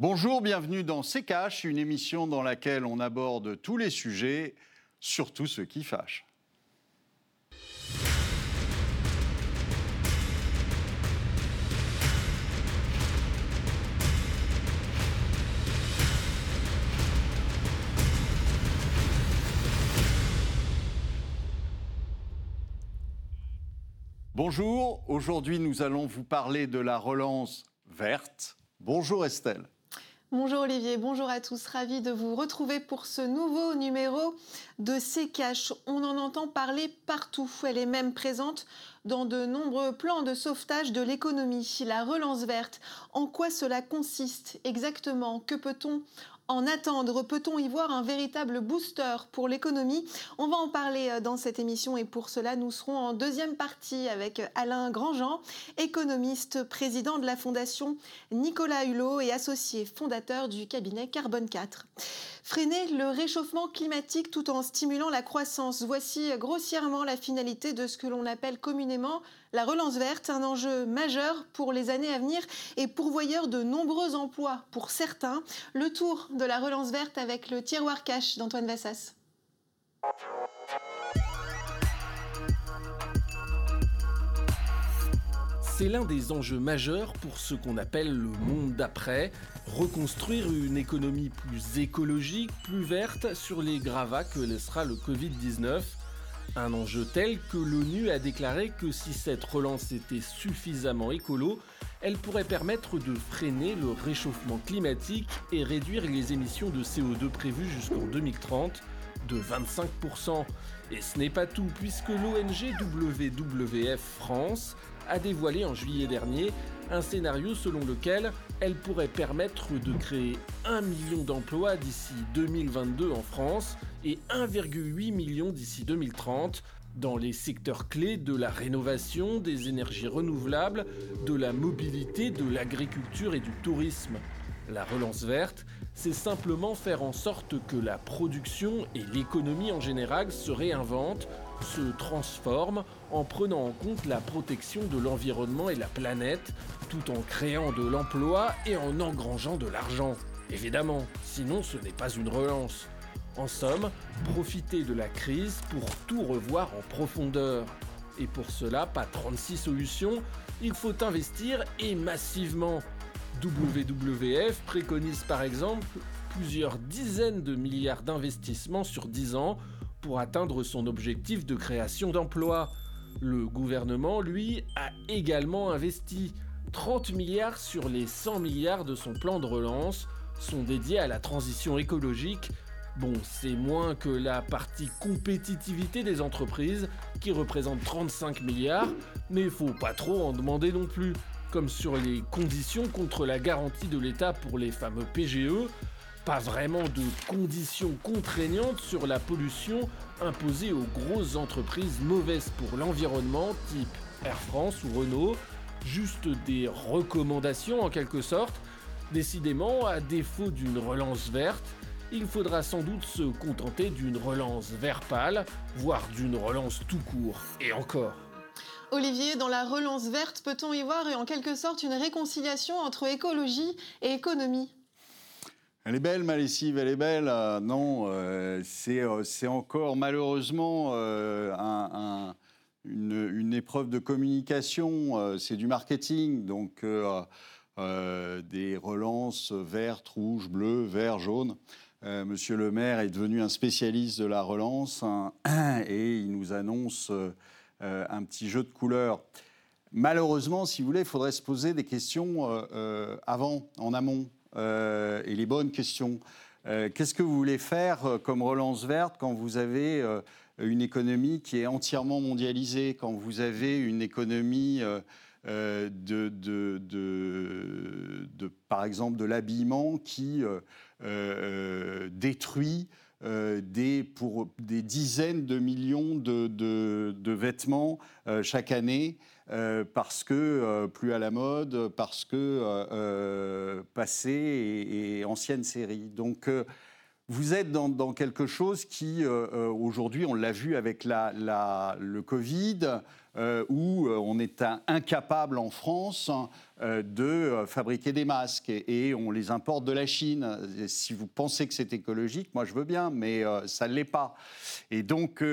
Bonjour, bienvenue dans C'est Cash, une émission dans laquelle on aborde tous les sujets, surtout ceux qui fâchent. Bonjour, aujourd'hui nous allons vous parler de la relance verte. Bonjour Estelle. Bonjour Olivier, bonjour à tous. Ravi de vous retrouver pour ce nouveau numéro de C-Cash. On en entend parler partout. Elle est même présente dans de nombreux plans de sauvetage de l'économie. La relance verte, en quoi cela consiste exactement? Que peut-on en attendre Peut-on y voir un véritable booster pour l'économie? On va en parler euh, dans cette émission et pour cela, nous serons en deuxième partie avec Alain Grandjean, économiste, président de la Fondation Nicolas Hulot et associé fondateur du cabinet Carbone 4. Freiner le réchauffement climatique tout en stimulant la croissance. Voici grossièrement la finalité de ce que l'on appelle communément la relance verte, un enjeu majeur pour les années à venir et pourvoyeur de nombreux emplois pour certains. Le tour de la relance verte avec le tiroir cash d'Antoine Vassas. C'est l'un des enjeux majeurs pour ce qu'on appelle le monde d'après, reconstruire une économie plus écologique, plus verte sur les gravats que laissera le Covid-19 un enjeu tel que l'ONU a déclaré que si cette relance était suffisamment écolo, elle pourrait permettre de freiner le réchauffement climatique et réduire les émissions de CO2 prévues jusqu'en 2030 de 25%. Et ce n'est pas tout, puisque l'ONG WWF France a dévoilé en juillet dernier un scénario selon lequel elle pourrait permettre de créer 1 million d'emplois d'ici 2022 en France et 1,8 million d'ici 2030 dans les secteurs clés de la rénovation, des énergies renouvelables, de la mobilité, de l'agriculture et du tourisme. La relance verte, c'est simplement faire en sorte que la production et l'économie en général se réinventent, se transforment en prenant en compte la protection de l'environnement et la planète, tout en créant de l'emploi et en engrangeant de l'argent. Évidemment, sinon ce n'est pas une relance. En somme, profiter de la crise pour tout revoir en profondeur. Et pour cela, pas 36 solutions, il faut investir et massivement. WWF préconise par exemple plusieurs dizaines de milliards d'investissements sur 10 ans pour atteindre son objectif de création d'emplois. Le gouvernement, lui, a également investi 30 milliards sur les 100 milliards de son plan de relance sont dédiés à la transition écologique Bon, c'est moins que la partie compétitivité des entreprises, qui représente 35 milliards, mais faut pas trop en demander non plus. Comme sur les conditions contre la garantie de l'État pour les fameux PGE, pas vraiment de conditions contraignantes sur la pollution imposée aux grosses entreprises mauvaises pour l'environnement, type Air France ou Renault, juste des recommandations en quelque sorte. Décidément, à défaut d'une relance verte, il faudra sans doute se contenter d'une relance vert pâle, voire d'une relance tout court, et encore. Olivier, dans la relance verte, peut-on y voir en quelque sorte une réconciliation entre écologie et économie? Elle est belle, ma elle est belle. Euh, non, euh, euh, c'est encore malheureusement une, épreuve de communication, c'est du marketing. Donc, des relances vertes, rouges, bleues, vert, jaune. Monsieur le maire est devenu un spécialiste de la relance hein, et il nous annonce un petit jeu de couleurs. Malheureusement, si vous voulez, il faudrait se poser des questions avant, en amont, et les bonnes questions. Qu'est-ce que vous voulez faire comme relance verte quand vous avez une économie qui est entièrement mondialisée, quand vous avez une économie de, de, de, par exemple, de l'habillement qui euh, euh, détruit euh, des, pour des dizaines de millions de, de, vêtements chaque année parce que plus à la mode, parce que passé et, ancienne série. Donc vous êtes dans, quelque chose qui, aujourd'hui, on l'a vu avec la, le Covid, où on est incapable en France euh, de euh, fabriquer des masques et, on les importe de la Chine. si vous pensez que c'est écologique, moi je veux bien, mais euh, ça ne l'est pas. Et donc,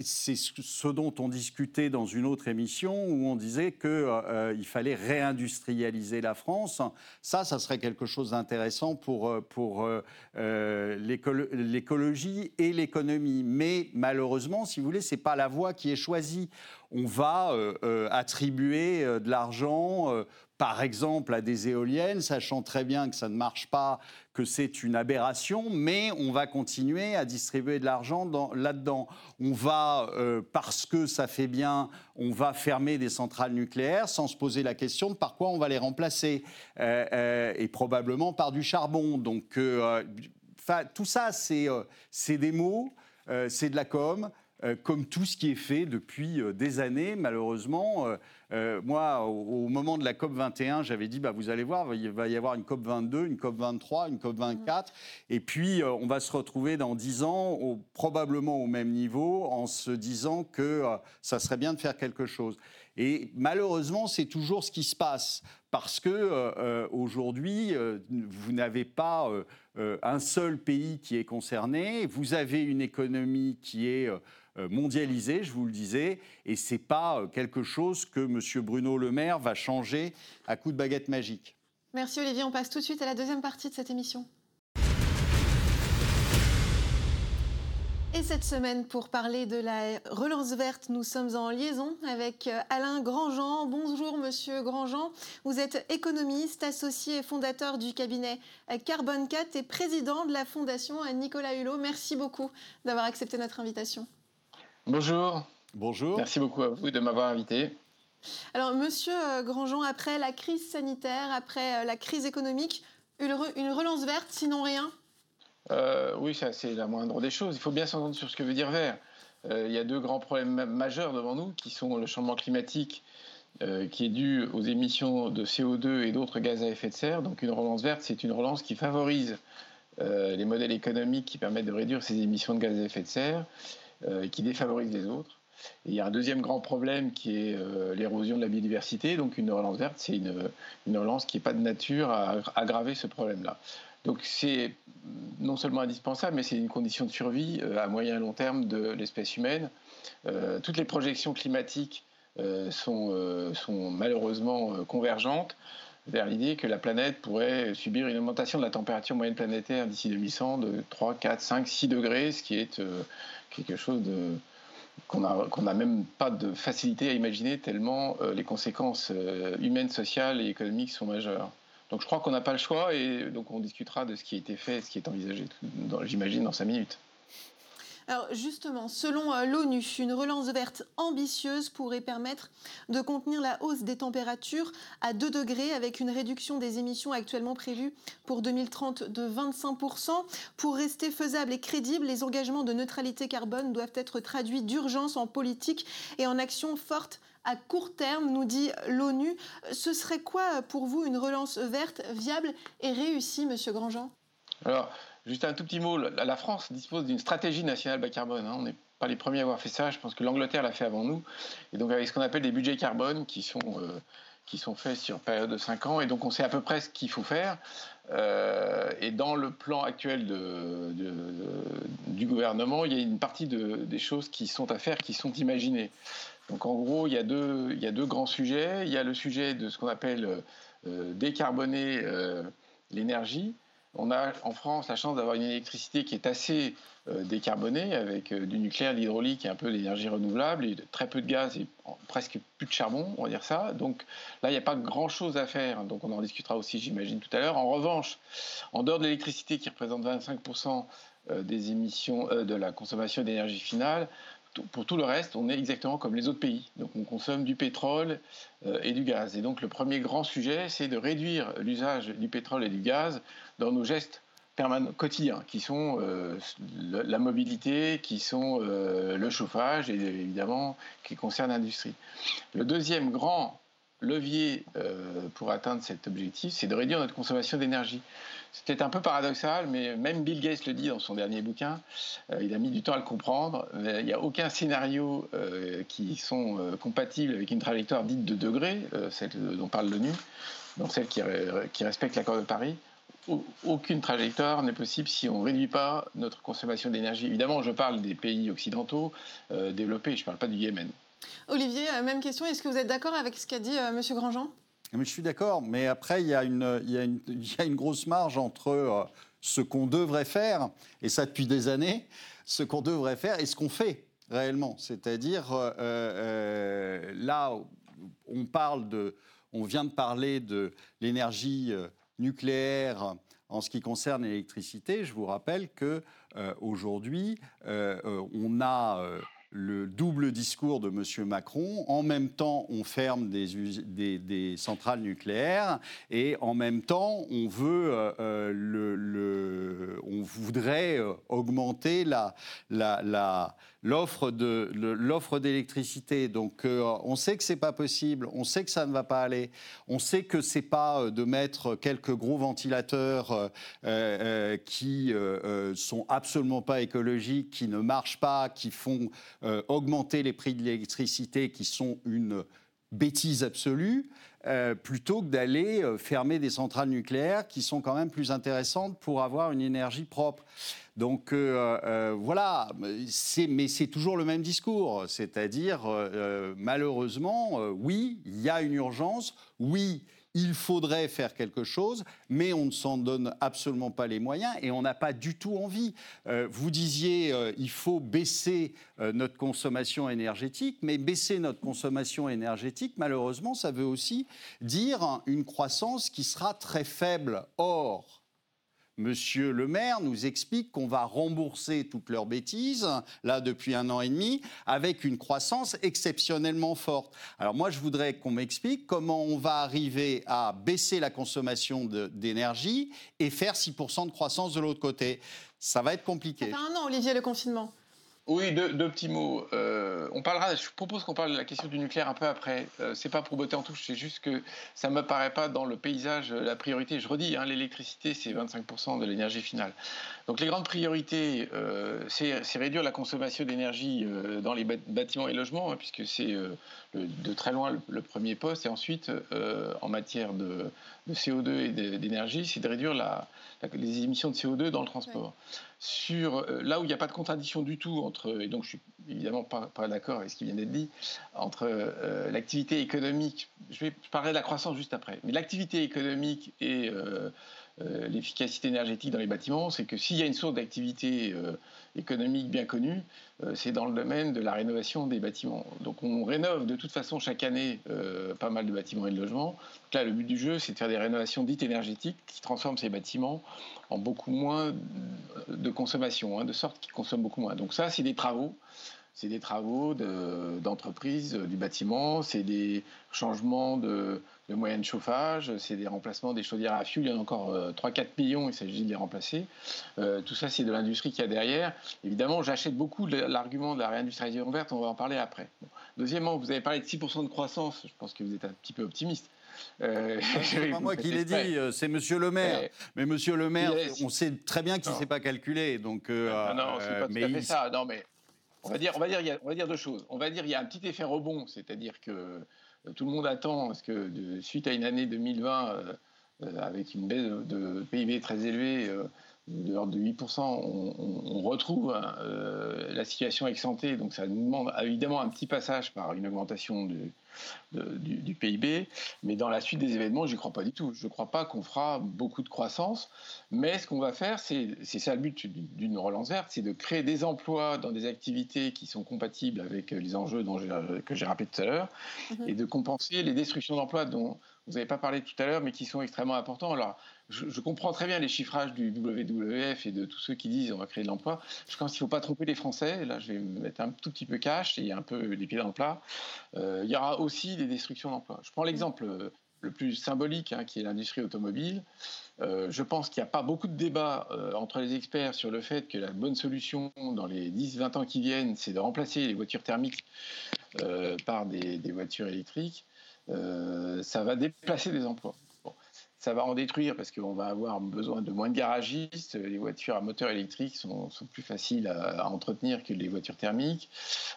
c'est ce dont on discutait dans une autre émission où on disait qu'il fallait réindustrialiser la France. Ça, ça serait quelque chose d'intéressant pour, pour l'écologie et l'économie. Mais malheureusement, si vous voulez, ce n'est pas la voie qui est choisie on va euh, euh, attribuer euh, de l'argent, par exemple, à des éoliennes, sachant très bien que ça ne marche pas, que c'est une aberration, mais on va continuer à distribuer de l'argent là-dedans. On va, parce que ça fait bien, on va fermer des centrales nucléaires sans se poser la question de par quoi on va les remplacer, et probablement par du charbon. Donc, tout ça, c'est des mots, c'est de la com. Euh, comme tout ce qui est fait depuis euh, des années, malheureusement. Euh, moi, au, moment de la COP 21, j'avais dit, bah, vous allez voir, il va y avoir une COP 22, une COP 23, une COP 24, et puis on va se retrouver dans 10 ans, probablement au même niveau, en se disant que ça serait bien de faire quelque chose. Et malheureusement, c'est toujours ce qui se passe, parce que aujourd'hui, vous n'avez pas un seul pays qui est concerné, vous avez une économie qui est euh, mondialisé, je vous le disais, et ce n'est pas euh, quelque chose que M. Bruno Le Maire va changer à coup de baguette magique. Merci Olivier, on passe tout de suite à la deuxième partie de cette émission. Et cette semaine, pour parler de la relance verte, nous sommes en liaison avec euh, Alain Grandjean. Bonjour Monsieur Grandjean. Vous êtes économiste, associé et fondateur du cabinet Carbone 4 et président de la fondation Nicolas Hulot. Merci beaucoup d'avoir accepté notre invitation. Bonjour. Bonjour. Merci beaucoup à vous de m'avoir invité. Alors, monsieur euh, Grandjean, après la crise sanitaire, après euh, la crise économique, une, relance verte, sinon rien? Euh, Oui, ça, c'est la moindre des choses. Il faut bien s'entendre sur ce que veut dire vert. il y a deux grands problèmes majeurs devant nous, qui sont le changement climatique, qui est dû aux émissions de CO2 et d'autres gaz à effet de serre. Donc, une relance verte, c'est une relance qui favorise les modèles économiques qui permettent de réduire ces émissions de gaz à effet de serre euh, qui défavorise les autres. Et il y a un deuxième grand problème qui est euh, l'érosion de la biodiversité. Donc une relance verte, c'est une, une, relance qui n'est pas de nature à aggraver ce problème-là. Donc c'est non seulement indispensable, mais c'est une condition de survie euh, à moyen et long terme de l'espèce humaine. toutes les projections climatiques sont, sont, malheureusement convergentes vers l'idée que la planète pourrait subir une augmentation de la température moyenne planétaire d'ici 2100 de 3, 4, 5, 6 degrés, ce qui est quelque chose de qu'on n'a même pas de facilité à imaginer tellement euh, les conséquences euh, humaines, sociales et économiques sont majeures. Donc je crois qu'on n'a pas le choix et donc on discutera de ce qui a été fait, ce qui est envisagé, j'imagine, dans cinq minutes. Alors justement, selon euh, l'ONU, une relance verte ambitieuse pourrait permettre de contenir la hausse des températures à 2 degrés avec une réduction des émissions actuellement prévues pour 2030 de 25%. Pour rester faisable et crédible, les engagements de neutralité carbone doivent être traduits d'urgence en politique et en actions fortes à court terme, nous dit l'ONU. Ce serait quoi pour vous une relance verte viable et réussie, Monsieur Grandjean? Juste un tout petit mot, la France dispose d'une stratégie nationale bas carbone. Hein. On n'est pas les premiers à avoir fait ça. Je pense que l'Angleterre l'a fait avant nous. Et donc avec ce qu'on appelle des budgets carbone qui sont, euh, qui sont faits sur période de 5 ans. Et donc on sait à peu près ce qu'il faut faire. Euh, et dans le plan actuel du gouvernement, il y a une partie des choses qui sont à faire, qui sont imaginées. Donc en gros, il y a deux, il y a deux grands sujets. Il y a le sujet de ce qu'on appelle euh, décarboner l'énergie. On a en France la chance d'avoir une électricité qui est assez euh, décarbonée avec euh, du nucléaire, de l'hydraulique et un peu d'énergie renouvelable et très peu de gaz et presque plus de charbon, on va dire ça. Donc là, il n'y a pas grand-chose à faire. Donc on en discutera aussi, j'imagine, tout à l'heure. En revanche, en dehors de l'électricité qui représente 25% euh, des émissions de la consommation d'énergie finale, pour tout le reste, on est exactement comme les autres pays. Donc on consomme du pétrole et du gaz. Et donc le premier grand sujet, c'est de réduire l'usage du pétrole et du gaz dans nos gestes quotidiens, qui sont euh, la mobilité, qui sont euh, le chauffage et évidemment qui concernent l'industrie. Le deuxième grand levier pour atteindre cet objectif, c'est de réduire notre consommation d'énergie. Peut-être un peu paradoxal, mais même Bill Gates le dit dans son dernier bouquin. il a mis du temps à le comprendre. il n'y a aucun scénario qui sont compatibles avec une trajectoire dite de degrés, celle dont parle l'ONU, donc celle qui respecte l'accord de Paris aucune trajectoire n'est possible si on ne réduit pas notre consommation d'énergie. Évidemment, je parle des pays occidentaux euh, développés, je ne parle pas du Yémen. Olivier, euh, même question, est-ce que vous êtes d'accord avec ce qu'a dit euh, M. Grandjean? Je suis d'accord, mais après, il y, a une, il, y a une, il y a une grosse marge entre ce qu'on devrait faire, et ça depuis des années, ce qu'on devrait faire et ce qu'on fait réellement. C'est-à-dire, là, on parle de, on vient de parler de l'énergie nucléaire en ce qui concerne l'électricité, je vous rappelle que euh, aujourd'hui, euh, euh, on a le double discours de M. Macron. En même temps, on ferme des, centrales nucléaires et en même temps, on veut, le, on voudrait augmenter la, la l'offre d'électricité. Donc euh, on sait que c'est pas possible, on sait que ça ne va pas aller, on sait que c'est pas euh, de mettre quelques gros ventilateurs euh, qui sont absolument pas écologiques, qui ne marchent pas, qui font augmenter les prix de l'électricité, qui sont une bêtise absolue. Plutôt que d'aller fermer des centrales nucléaires qui sont quand même plus intéressantes pour avoir une énergie propre. Donc euh, euh, voilà, mais c'est toujours le même discours, c'est-à-dire euh, malheureusement, oui, il y a une urgence, oui, il faudrait faire quelque chose, mais on ne s'en donne absolument pas les moyens et on n'a pas du tout envie. vous disiez, il faut baisser notre consommation énergétique, mais baisser notre consommation énergétique, malheureusement, ça veut aussi dire une croissance qui sera très faible. Or, Monsieur le maire nous explique qu'on va rembourser toutes leurs bêtises, là depuis un an et demi, avec une croissance exceptionnellement forte. Alors moi, je voudrais qu'on m'explique comment on va arriver à baisser la consommation d'énergie et faire 6% de croissance de l'autre côté. Ça va être compliqué. Ça fait un an, Olivier, le confinement. Oui, deux, petits mots. Euh, on parlera, je propose qu'on parle de la question du nucléaire un peu après. Euh, c'est pas pour botter en touche, c'est juste que ça me paraît pas dans le paysage euh, la priorité. Je redis, hein, l'électricité, c'est 25% de l'énergie finale. Donc les grandes priorités, c'est réduire la consommation d'énergie dans les bâtiments et logements, hein, puisque c'est de très loin le, premier poste. Et ensuite, en matière de, CO2 et d'énergie, c'est de réduire les émissions de CO2 dans le transport sur euh, là où il n'y a pas de contradiction du tout entre, et donc je suis évidemment pas, d'accord avec ce qui vient d'être dit, entre euh, l'activité économique, je, vais, parler de la croissance juste après, mais l'activité économique et euh, l'efficacité énergétique dans les bâtiments, c'est que s'il y a une source d'activité économique bien connue, c'est dans le domaine de la rénovation des bâtiments. Donc on rénove de toute façon chaque année pas mal de bâtiments et de logements. Là, le but du jeu, c'est de faire des rénovations dites énergétiques qui transforment ces bâtiments en beaucoup moins de consommation, hein, de sorte qu'ils consomment beaucoup moins. Donc ça, c'est des travaux. C'est des travaux d'entreprise euh, du bâtiment, c'est des changements de, moyens de chauffage, c'est des remplacements des chaudières à fioul. Il y en a encore 3-4 euh, millions, il s'agit de les remplacer. Euh, tout ça, c'est de l'industrie qu'il y a derrière. Évidemment, j'achète beaucoup l'argument de la réindustrialisation verte, on va en parler après. Deuxièmement, vous avez parlé de 6% de croissance, je pense que vous êtes un petit peu optimiste. Euh, c'est pas moi qui l'ai dit, c'est Monsieur le Maire. mais Monsieur le Maire, on sait très bien qu'il ne sait pas calculer. Donc, euh, non, non, c'est pas tout à fait ça. Non, mais on va dire, deux choses. On va dire, il y a un petit effet rebond, c'est-à-dire que tout le monde attend, que de, suite à une année 2020 avec une baisse de, PIB très élevée de l'ordre de 8%, on, retrouve hein, la situation ex donc ça nous demande évidemment un petit passage par une augmentation du, du, PIB. Mais dans la suite des événements, j'y crois pas du tout. Je ne crois pas qu'on fera beaucoup de croissance. Mais ce qu'on va faire, c'est ça le but d'une relance verte, c'est de créer des emplois dans des activités qui sont compatibles avec les enjeux dont que j'ai rappelé tout à l'heure, mhm. et de compenser les destructions d'emplois dont vous n'avez pas parlé tout à l'heure, mais qui sont extrêmement importants. Alors, je, comprends très bien les chiffrages du WWF et de tous ceux qui disent on va créer de l'emploi. Je pense qu'il ne faut pas tromper les Français. Là, je vais me mettre un tout petit peu cash et un peu les pieds dans le plat. Euh, il y aura aussi des destructions d'emplois. Je prends l'exemple euh, le plus symbolique, hein, qui est l'industrie automobile. Euh, je pense qu'il n'y a pas beaucoup de débats entre les experts sur le fait que la bonne solution dans les 10-20 ans qui viennent, c'est de remplacer les voitures thermiques par des, des, voitures électriques. Ça va déplacer des emplois ça va en détruire parce qu'on va avoir besoin de moins de garagistes. Les voitures à moteur électrique sont, plus faciles à, entretenir que les voitures thermiques.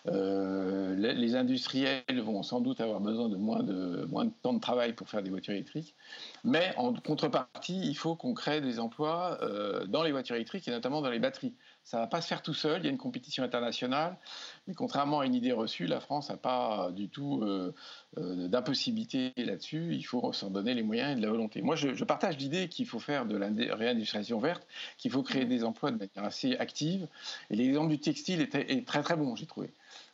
Euh, les, industriels vont sans doute avoir besoin de moins, de moins de temps de travail pour faire des voitures électriques. Mais en contrepartie, il faut qu'on crée des emplois euh, dans les voitures électriques et notamment dans les batteries. Ça ne va pas se faire tout seul, il y a une compétition internationale, mais contrairement à une idée reçue, la France n'a pas du tout euh, euh, d'impossibilité là-dessus. Il faut s'en donner les moyens et de la volonté. Moi, je, partage l'idée qu'il faut faire de la réindustrialisation verte, qu'il faut créer des emplois de manière assez active. Et l'exemple du textile est, très très bon, j'ai trouvé,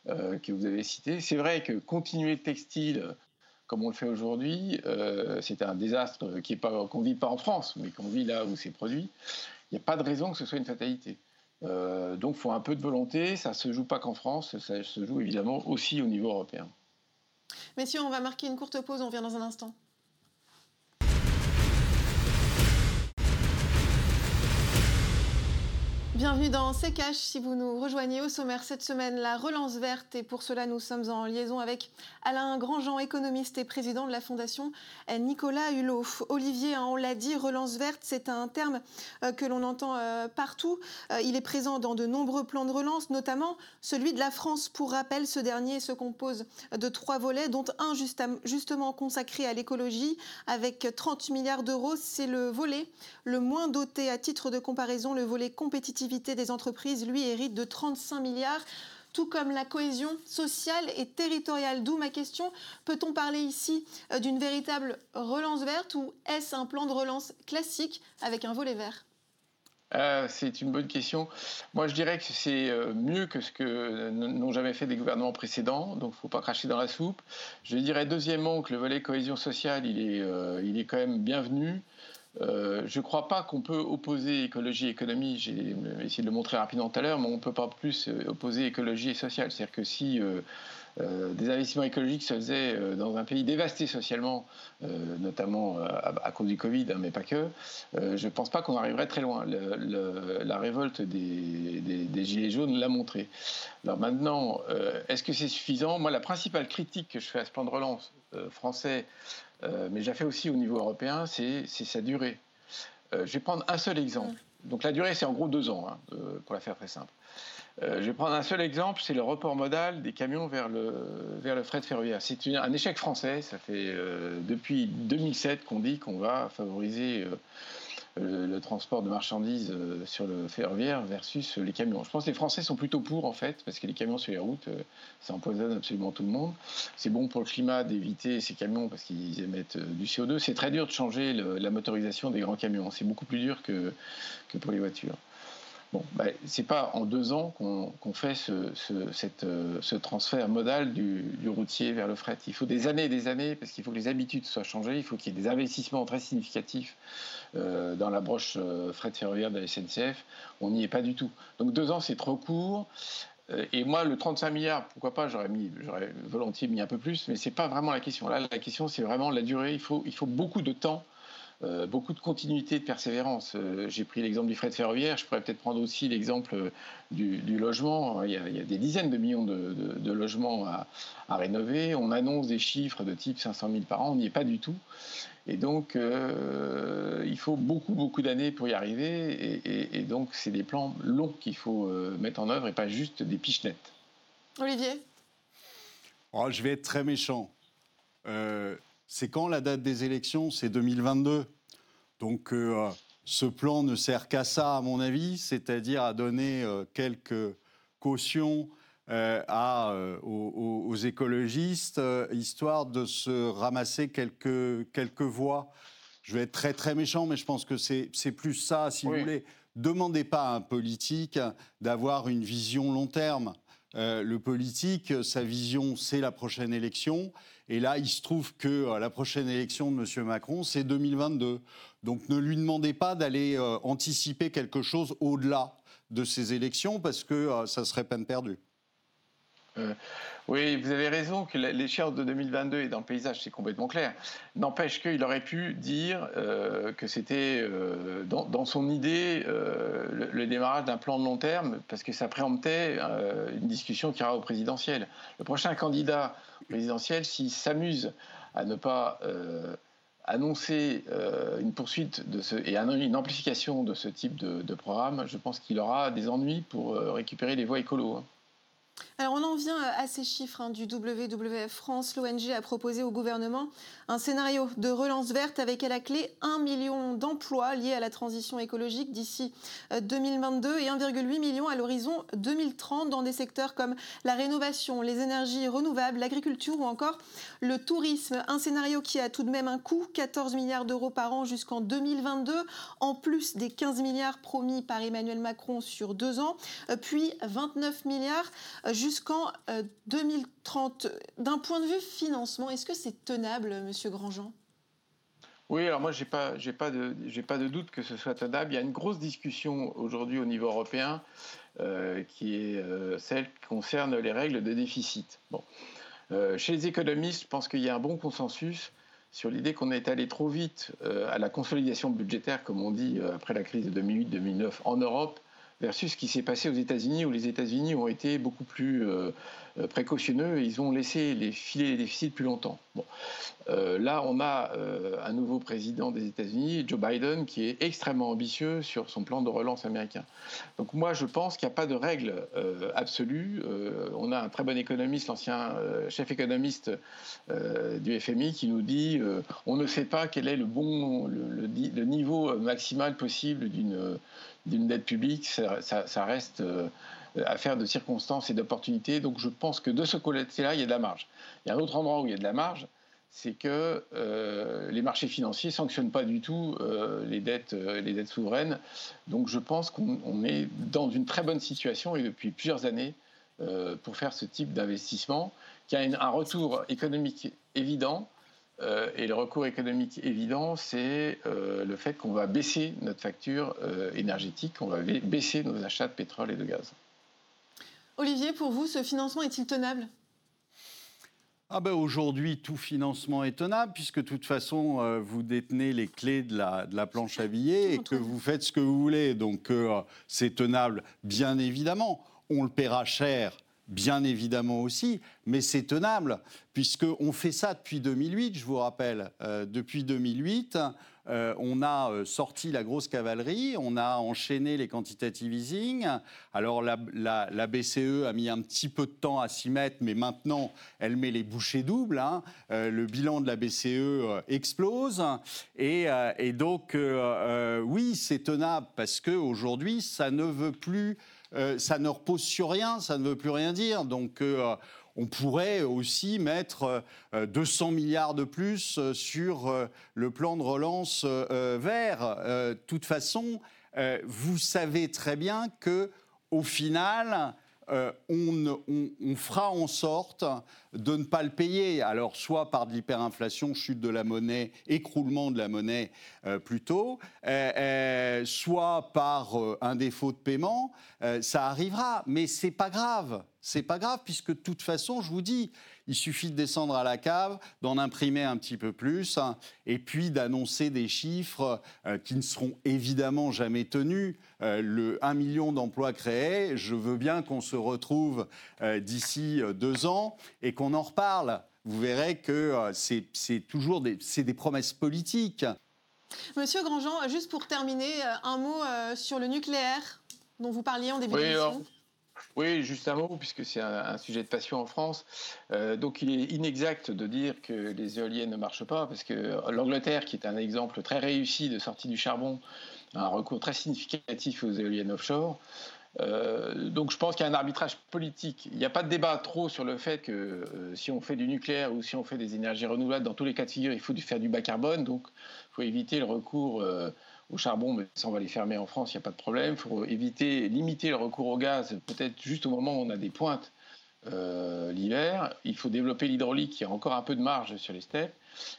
euh, que vous avez cité. C'est vrai que continuer le textile comme on le fait aujourd'hui, c'est un désastre qu'on ne vit pas en France, mais qu'on vit là où c'est produit. Il n'y a pas de raison que ce soit une fatalité. Euh, donc il faut un peu de volonté, ça ne se joue pas qu'en France, ça se joue évidemment aussi au niveau européen. Messieurs, on va marquer une courte pause, on revient dans un instant. Bienvenue dans C'est Cash. Si vous nous rejoignez au sommaire cette semaine, la relance verte. Et pour cela, nous sommes en liaison avec Alain Grandjean, économiste et président de la Fondation Nicolas Hulot. Olivier, hein, on l'a dit, relance verte, c'est un terme euh, que l'on entend euh, partout. Euh, il est présent dans de nombreux plans de relance, notamment celui de la France. Pour rappel, ce dernier se compose de trois volets, dont un justement consacré à l'écologie, avec 30 milliards d'euros. C'est le volet le moins doté à titre de comparaison, le volet compétitif des entreprises, lui, hérite de 35 milliards tout comme la cohésion sociale et territoriale. D'où ma question, peut-on parler ici euh, d'une véritable relance verte ou est-ce un plan de relance classique avec un volet vert? Euh, c'est une bonne question. Moi, je dirais que c'est euh, mieux que ce que n'ont jamais fait des gouvernements précédents, donc il ne faut pas cracher dans la soupe. Je dirais deuxièmement que le volet cohésion sociale, il est, il est quand même bienvenu. Euh, je ne crois pas qu'on peut opposer écologie et économie. J'ai essayé de le montrer rapidement tout à l'heure, mais on ne peut pas plus euh, opposer écologie et sociale. C'est-à-dire que si euh, des investissements écologiques se faisaient dans un pays dévasté socialement, notamment à, cause du Covid, hein, mais pas que, je ne pense pas qu'on arriverait très loin. la révolte des, des, Gilets jaunes l'a montré. Alors maintenant, est-ce que c'est suffisant? Moi, la principale critique que je fais à ce plan de relance français, euh, mais j'ai fait aussi au niveau européen, c'est sa durée. Euh, je vais prendre un seul exemple. Donc la durée, c'est en gros deux ans, hein, pour la faire très simple. Euh, je vais prendre un seul exemple, c'est le report modal des camions vers le, vers le fret ferroviaire. C'est un échec français, ça fait depuis 2007 qu'on dit qu'on va favoriser le, transport de marchandises euh, sur le ferroviaire versus les camions. Je pense que les Français sont plutôt pour en fait, parce que les camions sur les routes, euh, ça empoisonne absolument tout le monde. C'est bon pour le climat d'éviter ces camions parce qu'ils émettent euh, du CO2. C'est très dur de changer la motorisation des grands camions. C'est beaucoup plus dur que, que pour les voitures. Bon, ben, c'est pas en deux ans qu'on fait ce, cette, ce, transfert modal du, routier vers le fret. Il faut des années et des années parce qu'il faut que les habitudes soient changées. Il faut qu'il y ait des investissements très significatifs euh, dans la broche euh, fret ferroviaire de la SNCF. On n'y est pas du tout. Donc deux ans, c'est trop court. Euh, et moi, le 35 milliards, pourquoi pas, j'aurais volontiers mis un peu plus, mais c'est pas vraiment la question. Là, la question, c'est vraiment la durée. Il faut beaucoup de temps euh, beaucoup de continuité, de persévérance. Euh, j'ai pris l'exemple du fret ferroviaire, je pourrais peut-être prendre aussi l'exemple euh, du, logement. Il y, a, des dizaines de millions de, logements à, rénover. On annonce des chiffres de type 500 000 par an, on n'y est pas du tout. Et donc, il faut beaucoup, beaucoup d'années pour y arriver. Et, donc, c'est des plans longs qu'il faut mettre en œuvre et pas juste des pichenettes. Olivier? Oh, Je vais être très méchant. C'est quand la date des élections? C'est 2022. Donc euh, ce plan ne sert qu'à ça, à mon avis, c'est-à-dire à donner euh, quelques cautions euh, à, aux, écologistes, histoire de se ramasser quelques, quelques voix. Je vais être très très méchant, mais je pense que c'est plus ça, si vous voulez. Demandez pas à un politique d'avoir une vision long terme. le politique, sa vision, c'est la prochaine élection. Et là, il se trouve que euh, la prochaine élection de M. Macron, c'est 2022. Donc ne lui demandez pas d'aller euh, anticiper quelque chose au-delà de ces élections parce que euh, ça serait peine perdue. oui, vous avez raison que l'échéance de 2022 est dans le paysage, c'est complètement clair. N'empêche qu'il aurait pu dire que c'était dans, son idée le, le, démarrage d'un plan de long terme, parce que ça préemptait une discussion qui ira au présidentiel. Le prochain candidat présidentielle s'il s'amuse à ne pas annoncer une poursuite de ce, et une amplification de ce type de, programme, je pense qu'il aura des ennuis pour récupérer les voies écolo. Hein. Alors on en vient à ces chiffres hein, du WWF France. L'ONG a proposé au gouvernement un scénario de relance verte avec à la clé 1 million d'emplois liés à la transition écologique d'ici 2022 euh, et 1,8 million à l'horizon 2030 dans des secteurs comme la rénovation, les énergies renouvelables, l'agriculture ou encore le tourisme. Un scénario qui a tout de même un coût, 14 milliards d'euros par an jusqu'en 2022, en plus des 15 milliards promis par Emmanuel Macron sur deux ans, euh, puis 29 milliards jusqu'en 2030. Euh, D'un point de vue financement, est-ce que c'est tenable, Monsieur Grandjean? Oui, alors moi, je n'ai pas, pas, de, pas de doute que ce soit tenable. Il y a une grosse discussion aujourd'hui au niveau européen euh, qui est euh, celle qui concerne les règles de déficit. Bon. chez les économistes, je pense qu'il y a un bon consensus sur l'idée qu'on est allé trop vite à la consolidation budgétaire, comme on dit après la crise de 2008-2009 en Europe, versus ce qui s'est passé aux États-Unis, où les États-Unis ont été beaucoup plus euh, euh, précautionneux et ils ont laissé les filer les déficits plus longtemps. Bon. Euh, là, on a un nouveau président des États-Unis, Joe Biden, qui est extrêmement ambitieux sur son plan de relance américain. Donc moi, je pense qu'il n'y a pas de règle absolue. on a un très bon économiste, l'ancien chef économiste du FMI, qui nous dit on ne sait pas quel est le bon le, le niveau maximal possible d'une d'une dette publique, ça, reste euh, affaire de circonstances et d'opportunités. Donc je pense que de ce côté-là, il y a de la marge. Il y a un autre endroit où il y a de la marge, c'est que euh, les marchés financiers ne sanctionnent pas du tout euh, les, dettes, les dettes souveraines. Donc je pense qu'on est dans une très bonne situation et depuis plusieurs années pour faire ce type d'investissement qui a un retour économique évident euh, et le recours économique évident, c'est euh, le fait qu'on va baisser notre facture euh, énergétique, qu'on va baisser nos achats de pétrole et de gaz. Olivier, pour vous, ce financement est-il tenable? Ah ben aujourd'hui, tout financement est tenable, puisque de toute façon, vous détenez les clés de la, de la planche à billets et que vous faites ce que vous voulez. Donc c'est tenable, bien évidemment. On le paiera cher bien évidemment aussi, mais c'est tenable, puisqu'on fait ça depuis 2008, je vous rappelle. Euh, depuis 2008, euh, on a euh, sorti la grosse cavalerie, on a enchaîné les quantitative easing. Alors la, BCE a mis un petit peu de temps à s'y mettre, mais maintenant, elle met les bouchées doubles. Hein. le bilan de la BCE explose. Et, et donc, oui, c'est tenable, parce qu'aujourd'hui, ça ne veut plus euh, ça ne repose sur rien, ça ne veut plus rien dire. Donc euh, on pourrait aussi mettre 200 euh, milliards de plus sur le plan de relance vert. De toute façon, vous savez très bien que au final, euh, on, fera en sorte de ne pas le payer. Alors, soit par de l'hyperinflation, chute de la monnaie, écroulement de la monnaie euh, plutôt, euh, soit par un défaut de paiement, ça arrivera. Mais c'est pas grave. C'est pas grave, puisque de toute façon, je vous dis, il suffit de descendre à la cave, d'en imprimer un petit peu plus, hein, et puis d'annoncer des chiffres euh, qui ne seront évidemment jamais tenus. Euh, le 1 million d'emplois créés, je veux bien qu'on se retrouve euh, d'ici deux ans et qu'on en reparle. Vous verrez que c'est toujours des, des promesses politiques. Monsieur Grandjean, juste pour terminer, un mot sur le nucléaire dont vous parliez en début d'émission. Oui, juste un mot, puisque c'est un, sujet de passion en France. Euh, donc il est inexact de dire que les éoliennes ne marchent pas, parce que l'Angleterre, qui est un exemple très réussi de sortie du charbon, a un recours très significatif aux éoliennes offshore. Euh, donc je pense qu'il y a un arbitrage politique. Il n'y a pas de débat trop sur le fait que euh, si on fait du nucléaire ou si on fait des énergies renouvelables, dans tous les cas de figure, il faut faire du bas carbone. Donc il faut éviter le recours au charbon, mais ça on va les fermer en France, il n'y a pas de problème. Il faut éviter, limiter le recours au gaz, peut-être juste au moment où on a des pointes euh, l'hiver. Il faut développer l'hydraulique, il y a encore un peu de marge sur les steppes.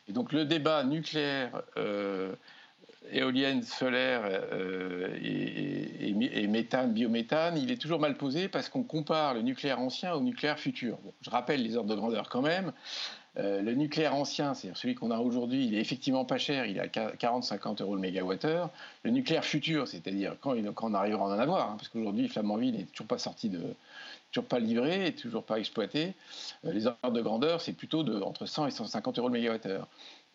Et donc le débat nucléaire, euh, éolienne, solaire euh, et, méthane, biométhane, il est toujours mal posé parce qu'on compare le nucléaire ancien au nucléaire futur. je rappelle les ordres de grandeur quand même. Euh, le nucléaire ancien, c'est-à-dire celui qu'on a aujourd'hui, il est effectivement pas cher, il est à 40-50 euros le mégawattheure. Le nucléaire futur, c'est-à-dire quand, on arrivera à en avoir, hein, parce qu'aujourd'hui, Flamanville n'est toujours pas sorti de, toujours pas livré toujours pas exploité. les ordres de grandeur, c'est plutôt de, entre 100 et 150 euros le mégawattheure.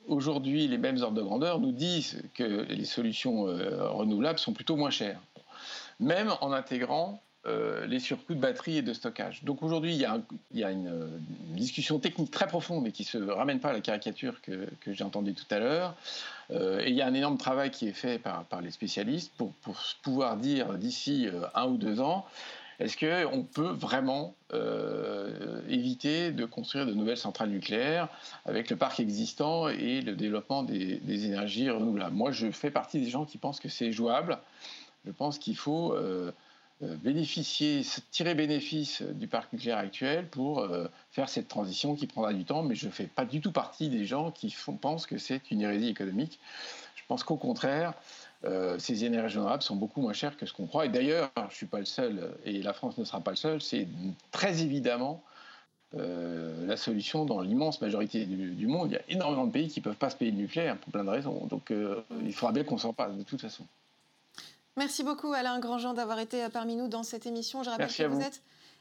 Aujourd'hui, les mêmes ordres de grandeur nous disent que les solutions renouvelables sont plutôt moins chères, même en intégrant euh, les surcoûts de batterie et de stockage. Donc aujourd'hui, il y a, une, discussion technique très profonde, mais qui ne se ramène pas à la caricature que, j'ai entendue tout à l'heure. Euh, et il y a un énorme travail qui est fait par, les spécialistes pour, pouvoir dire d'ici euh, un ou deux ans, est-ce qu'on peut vraiment éviter de construire de nouvelles centrales nucléaires avec le parc existant et le développement des, énergies renouvelables? Moi, je fais partie des gens qui pensent que c'est jouable. Je pense qu'il faut bénéficier, tirer bénéfice du parc nucléaire actuel pour euh, faire cette transition qui prendra du temps, mais je ne fais pas du tout partie des gens qui font, pensent que c'est une hérésie économique. Je pense qu'au contraire, euh, ces énergies renouvelables sont beaucoup moins chères que ce qu'on croit. Et d'ailleurs, je ne suis pas le seul, et la France ne sera pas le seul, c'est très évidemment la solution dans l'immense majorité du, monde. Il y a énormément de pays qui ne peuvent pas se payer le nucléaire pour plein de raisons. Donc il faudra bien qu'on s'en passe de toute façon. Merci beaucoup Alain Grandjean d'avoir été parmi nous dans cette émission. Je rappelle que vous, êtes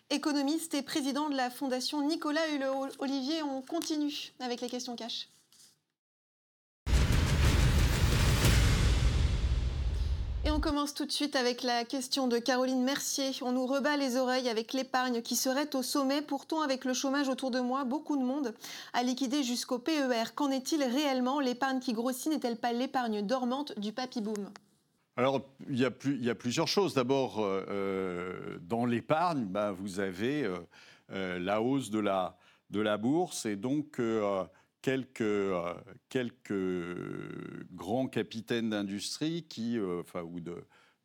économiste et président de la Fondation Nicolas Hulot-Olivier. On continue avec les questions cash. Et on commence tout de suite avec la question de Caroline Mercier. On nous rebat les oreilles avec l'épargne qui serait au sommet. Pourtant, avec le chômage autour de moi, beaucoup de monde a liquidé jusqu'au PER. Qu'en est-il réellement? L'épargne qui grossit n'est-elle pas l'épargne dormante du papy boom? Alors, il y, a plusieurs choses. D'abord, euh, euh, dans l'épargne, ben, vous avez euh, la hausse de la, bourse et donc quelques, quelques grands capitaines d'industrie qui, enfin, ou de,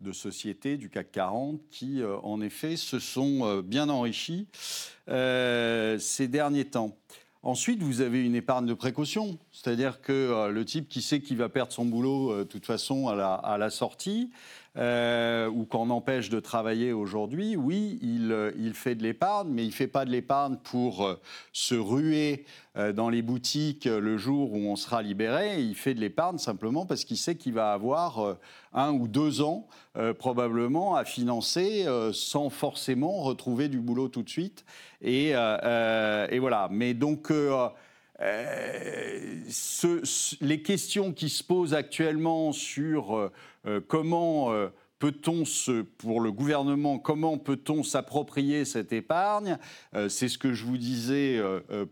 de sociétés du CAC 40 qui, en effet, se sont bien enrichis ces derniers temps. Ensuite, vous avez une épargne de précaution, c'est-à-dire que euh, le type qui sait qu'il va perdre son boulot euh, de toute façon à la, à la sortie, euh, ou qu'on empêche de travailler aujourd'hui, oui, il, il, fait de l'épargne, mais il ne fait pas de l'épargne pour se ruer dans les boutiques le jour où on sera libéré. Il fait de l'épargne simplement parce qu'il sait qu'il va avoir un ou deux ans probablement à financer sans forcément retrouver du boulot tout de suite. Et, et voilà. Mais donc. Euh, les questions qui se posent actuellement sur euh, euh, comment peut-on pour le gouvernement, comment peut-on s'approprier cette épargne C'est ce que je vous disais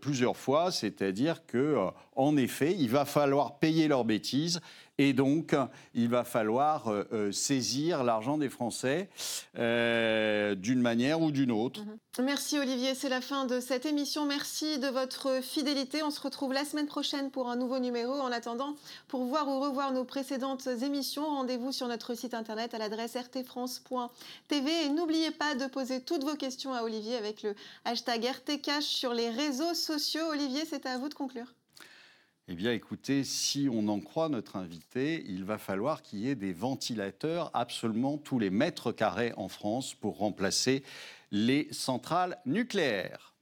plusieurs fois, c'est-à-dire que, en effet, il va falloir payer leurs bêtises et donc, il va falloir euh, euh, saisir l'argent des Français euh, d'une manière ou d'une autre. Mhm. Merci Olivier, c'est la fin de cette émission. Merci de votre fidélité. On se retrouve la semaine prochaine pour un nouveau numéro. En attendant, pour voir ou revoir nos précédentes émissions, rendez-vous sur notre site internet à l'adresse rtfrance.tv. Et n'oubliez pas de poser toutes vos questions à Olivier avec le hashtag RTCash sur les réseaux sociaux. Olivier, c'est à vous de conclure. Eh bien, écoutez, si on en croit notre invité, il va falloir qu'il y ait des ventilateurs absolument tous les mètres carrés en France pour remplacer les centrales nucléaires.